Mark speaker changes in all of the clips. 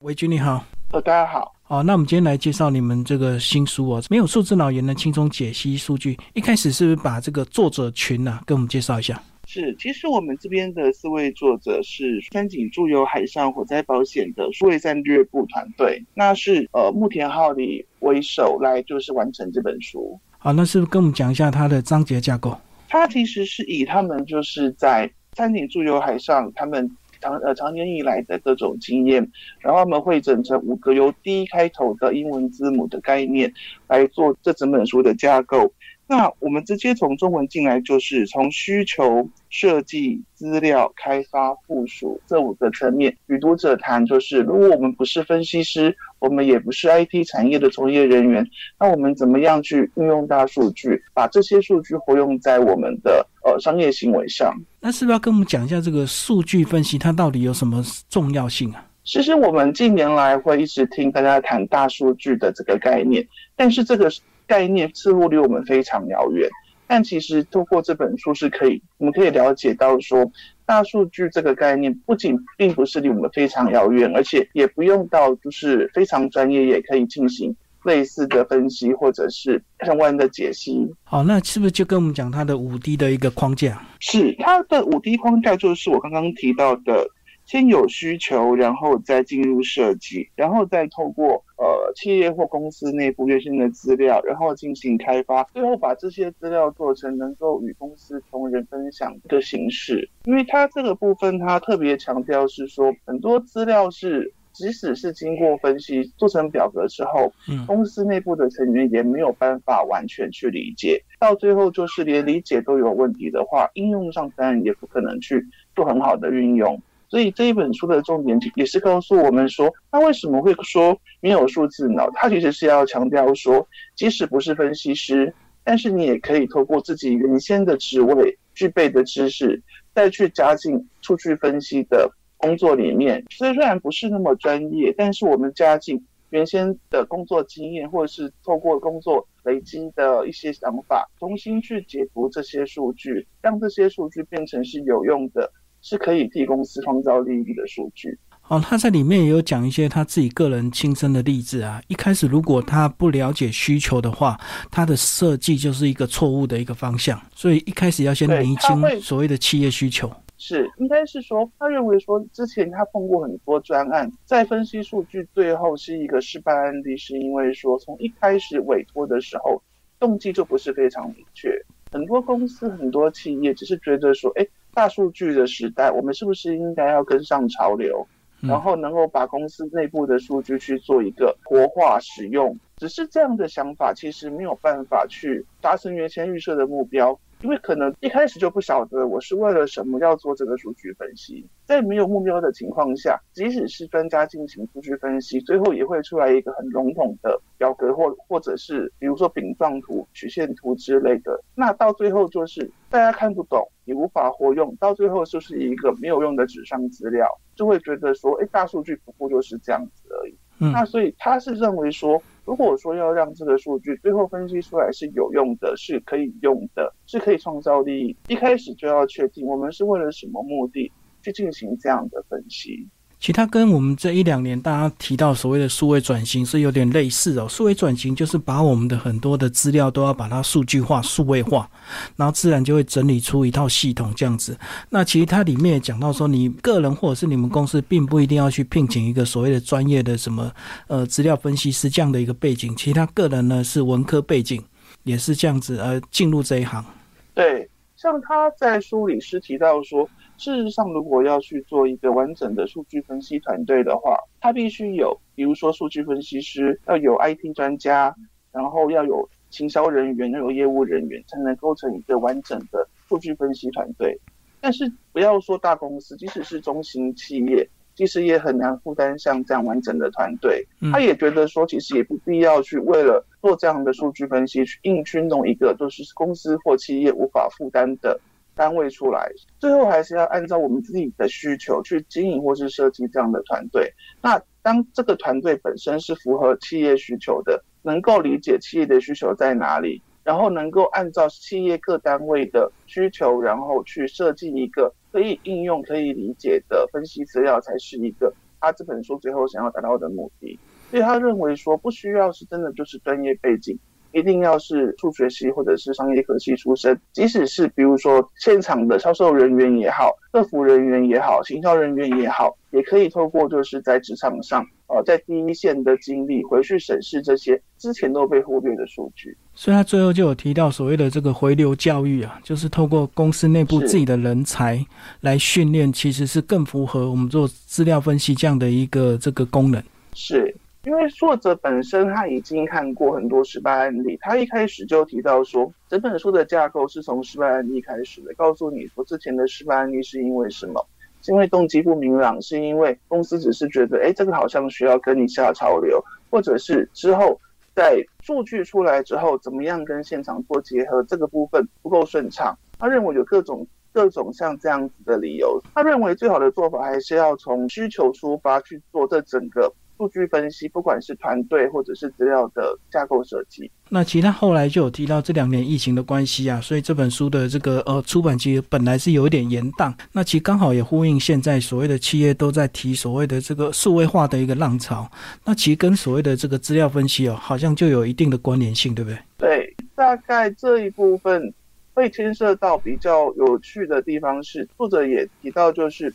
Speaker 1: 维君你好，
Speaker 2: 呃，大家好。
Speaker 1: 好，那我们今天来介绍你们这个新书哦，没有数字脑也能轻松解析数据。一开始是不是把这个作者群呢，跟我们介绍一下？
Speaker 2: 是，其实我们这边的四位作者是三井住友海上火灾保险的数位战略部团队，那是呃木田浩里为首来就是完成这本书。
Speaker 1: 好，那是不是跟我们讲一下它的章节架构？
Speaker 2: 它其实是以他们就是在三井住友海上他们。长呃长年以来的各种经验，然后我们会整成五个由 D 开头的英文字母的概念来做这整本书的架构。那我们直接从中文进来，就是从需求、设计、资料、开发、部署这五个层面与读者谈。就是如果我们不是分析师，我们也不是 IT 产业的从业人员，那我们怎么样去运用大数据，把这些数据活用在我们的呃商业行为上？
Speaker 1: 那是不是要跟我们讲一下这个数据分析它到底有什么重要性啊？
Speaker 2: 其实我们近年来会一直听大家谈大数据的这个概念，但是这个。概念似乎离我们非常遥远，但其实透过这本书是可以，我们可以了解到说，大数据这个概念不仅并不是离我们非常遥远，而且也不用到就是非常专业，也可以进行类似的分析或者是相关的解析。
Speaker 1: 好，那是不是就跟我们讲它的五 D 的一个框架？
Speaker 2: 是它的五 D 框架，就是我刚刚提到的。先有需求，然后再进入设计，然后再透过呃企业或公司内部原先的资料，然后进行开发，最后把这些资料做成能够与公司同仁分享的形式。因为它这个部分，它特别强调是说，很多资料是即使是经过分析做成表格之后，嗯，公司内部的成员也没有办法完全去理解，到最后就是连理解都有问题的话，应用上当然也不可能去做很好的运用。所以这一本书的重点也是告诉我们说，那为什么会说没有数字脑？它其实是要强调说，即使不是分析师，但是你也可以透过自己原先的职位具备的知识，再去加进数据分析的工作里面。所以虽然不是那么专业，但是我们加进原先的工作经验，或者是透过工作累积的一些想法，重新去解读这些数据，让这些数据变成是有用的。是可以替公司创造利益的数据。
Speaker 1: 哦，他在里面也有讲一些他自己个人亲身的例子啊。一开始如果他不了解需求的话，他的设计就是一个错误的一个方向。所以一开始要先厘清所谓的企业需求。
Speaker 2: 是，应该是说，他认为说之前他碰过很多专案，在分析数据最后是一个失败案例，是因为说从一开始委托的时候动机就不是非常明确。很多公司、很多企业只是觉得说，哎。大数据的时代，我们是不是应该要跟上潮流，然后能够把公司内部的数据去做一个活化使用？只是这样的想法，其实没有办法去达成原先预设的目标。因为可能一开始就不晓得我是为了什么要做这个数据分析，在没有目标的情况下，即使是专家进行数据分析，最后也会出来一个很笼统的表格或或者是比如说饼状图、曲线图之类的。那到最后就是大家看不懂，也无法活用，到最后就是一个没有用的纸上资料，就会觉得说，哎，大数据不过就是这样子而已。那所以他是认为说。如果说要让这个数据最后分析出来是有用的，是可以用的，是可以创造利益，一开始就要确定我们是为了什么目的去进行这样的分析。
Speaker 1: 其他跟我们这一两年大家提到所谓的数位转型是有点类似哦。数位转型就是把我们的很多的资料都要把它数据化、数位化，然后自然就会整理出一套系统这样子。那其实它里面也讲到说，你个人或者是你们公司并不一定要去聘请一个所谓的专业的什么呃资料分析师这样的一个背景，其实他个人呢是文科背景，也是这样子而进入这一行。
Speaker 2: 对，像他在书里是提到说。事实上，如果要去做一个完整的数据分析团队的话，他必须有，比如说数据分析师，要有 IT 专家，然后要有行销人员，要有业务人员，才能构成一个完整的数据分析团队。但是不要说大公司，即使是中型企业，其实也很难负担像这样完整的团队。他也觉得说，其实也不必要去为了做这样的数据分析，去硬去弄一个就是公司或企业无法负担的。单位出来，最后还是要按照我们自己的需求去经营或是设计这样的团队。那当这个团队本身是符合企业需求的，能够理解企业的需求在哪里，然后能够按照企业各单位的需求，然后去设计一个可以应用、可以理解的分析资料，才是一个他这本书最后想要达到的目的。所以他认为说，不需要是真的就是专业背景。一定要是数学系或者是商业科系出身，即使是比如说现场的销售人员也好，客服人员也好，行销人员也好，也可以透过就是在职场上，呃，在第一线的经历回去审视这些之前都被忽略的数据。
Speaker 1: 所以他最后就有提到所谓的这个回流教育啊，就是透过公司内部自己的人才来训练，其实是更符合我们做资料分析这样的一个这个功能。
Speaker 2: 是。因为作者本身他已经看过很多失败案例，他一开始就提到说，整本书的架构是从失败案例开始的，告诉你说之前的失败案例是因为什么，是因为动机不明朗，是因为公司只是觉得，哎，这个好像需要跟你下潮流，或者是之后在数据出来之后，怎么样跟现场做结合，这个部分不够顺畅。他认为有各种各种像这样子的理由，他认为最好的做法还是要从需求出发去做这整个。数据分析，不管是团队或者是资料的架构设计，
Speaker 1: 那其他后来就有提到这两年疫情的关系啊，所以这本书的这个呃出版期本来是有一点延宕，那其实刚好也呼应现在所谓的企业都在提所谓的这个数位化的一个浪潮，那其实跟所谓的这个资料分析哦，好像就有一定的关联性，对不对？
Speaker 2: 对，大概这一部分会牵涉到比较有趣的地方是，作者也提到就是。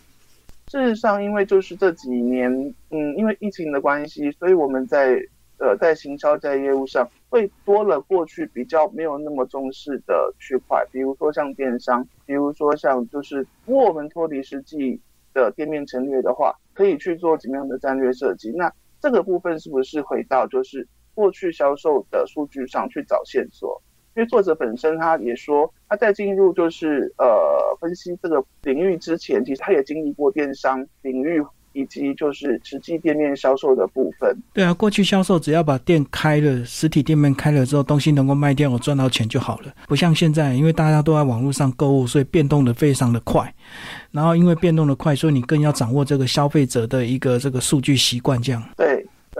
Speaker 2: 事实上，因为就是这几年，嗯，因为疫情的关系，所以我们在呃在行销在业务上会多了过去比较没有那么重视的区块，比如说像电商，比如说像就是如果我们脱离实际的店面陈列的话，可以去做怎么样的战略设计？那这个部分是不是回到就是过去销售的数据上去找线索？因为作者本身他也说，他在进入就是呃分析这个领域之前，其实他也经历过电商领域以及就是实际店面销售的部分。
Speaker 1: 对啊，过去销售只要把店开了，实体店面开了之后，东西能够卖掉，我赚到钱就好了。不像现在，因为大家都在网络上购物，所以变动的非常的快。然后因为变动的快，所以你更要掌握这个消费者的一个这个数据习惯，这样。
Speaker 2: 对。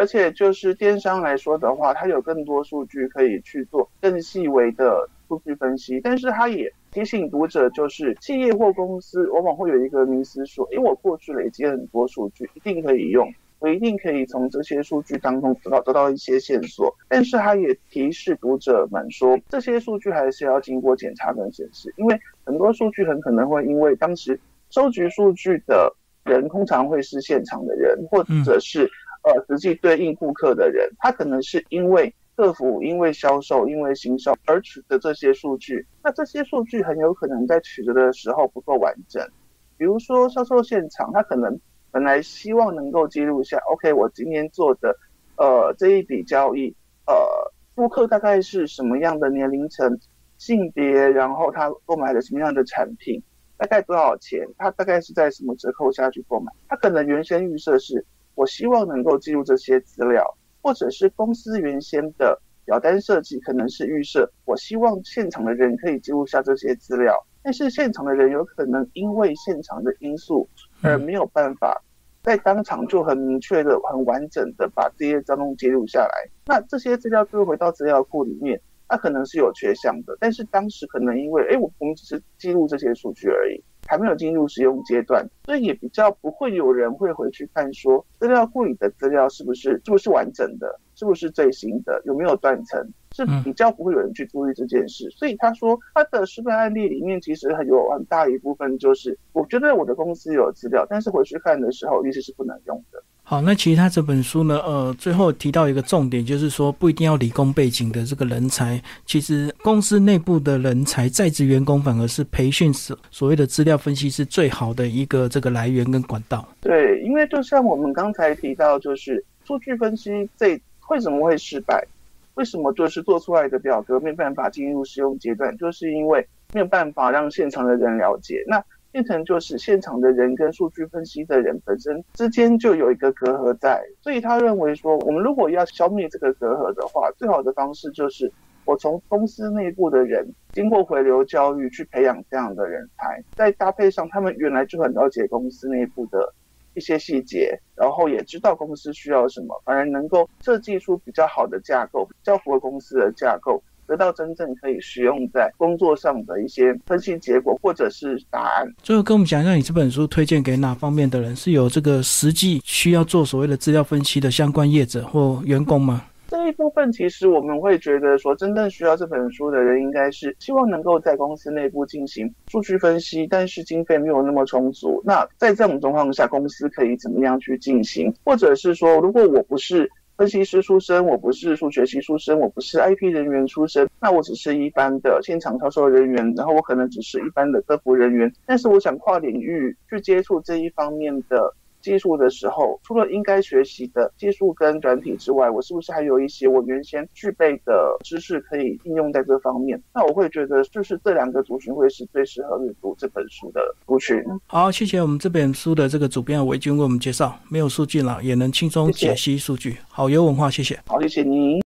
Speaker 2: 而且就是电商来说的话，它有更多数据可以去做更细微的数据分析。但是它也提醒读者，就是企业或公司往往会有一个迷思，说：，因为我过去累积很多数据，一定可以用，我一定可以从这些数据当中得到得到一些线索。但是它也提示读者们说，这些数据还是要经过检查跟显示，因为很多数据很可能会因为当时收集数据的人通常会是现场的人，或者是。呃，实际对应顾客的人，他可能是因为客服、因为销售、因为行销而取得这些数据。那这些数据很有可能在取得的时候不够完整。比如说销售现场，他可能本来希望能够记录一下，OK，我今天做的呃这一笔交易，呃，顾客大概是什么样的年龄层、性别，然后他购买了什么样的产品，大概多少钱，他大概是在什么折扣下去购买，他可能原先预设是。我希望能够记录这些资料，或者是公司原先的表单设计可能是预设，我希望现场的人可以记录下这些资料，但是现场的人有可能因为现场的因素而没有办法在当场就很明确的、很完整的把这些交通记录下来。那这些资料就会回到资料库里面，它可能是有缺项的，但是当时可能因为，哎，我我们只是记录这些数据而已。还没有进入使用阶段，所以也比较不会有人会回去看说资料库里的资料是不是是不是完整的，是不是最新的，有没有断层，是比较不会有人去注意这件事。所以他说他的失败案例里面其实很有很大一部分就是，我觉得我的公司有资料，但是回去看的时候其实是不能用的。
Speaker 1: 好，那其实他这本书呢，呃，最后提到一个重点，就是说不一定要理工背景的这个人才，其实公司内部的人才在职员工反而是培训所所谓的资料分析是最好的一个这个来源跟管道。
Speaker 2: 对，因为就像我们刚才提到，就是数据分析这为什么会失败？为什么就是做出来的表格没办法进入使用阶段？就是因为没有办法让现场的人了解。那变成就是现场的人跟数据分析的人本身之间就有一个隔阂在，所以他认为说，我们如果要消灭这个隔阂的话，最好的方式就是我从公司内部的人经过回流教育去培养这样的人才，再搭配上他们原来就很了解公司内部的一些细节，然后也知道公司需要什么，反而能够设计出比较好的架构，比较符合公司的架构，得到真正可以使用在工作上的一些分析结果或者是答案。
Speaker 1: 最后跟我们讲一下，你这本书推荐给哪方面的人？是有这个实际需要做所谓的资料分析的相关业者或员工吗？
Speaker 2: 这一部分其实我们会觉得说，真正需要这本书的人，应该是希望能够在公司内部进行数据分析，但是经费没有那么充足。那在这种状况下，公司可以怎么样去进行？或者是说，如果我不是分析师出身，我不是数学系出身，我不是 IP 人员出身，那我只是一般的现场销售人员，然后我可能只是一般的客服人员，但是我想跨领域去接触这一方面的。技术的时候，除了应该学习的技术跟软体之外，我是不是还有一些我原先具备的知识可以应用在这方面？那我会觉得，就是这两个族群会是最适合阅读这本书的族群。
Speaker 1: 好，谢谢我们这本书的这个主编韦军为我们介绍，没有数据了也能轻松解析数据。好，有文化，谢谢。
Speaker 2: 好，谢谢您。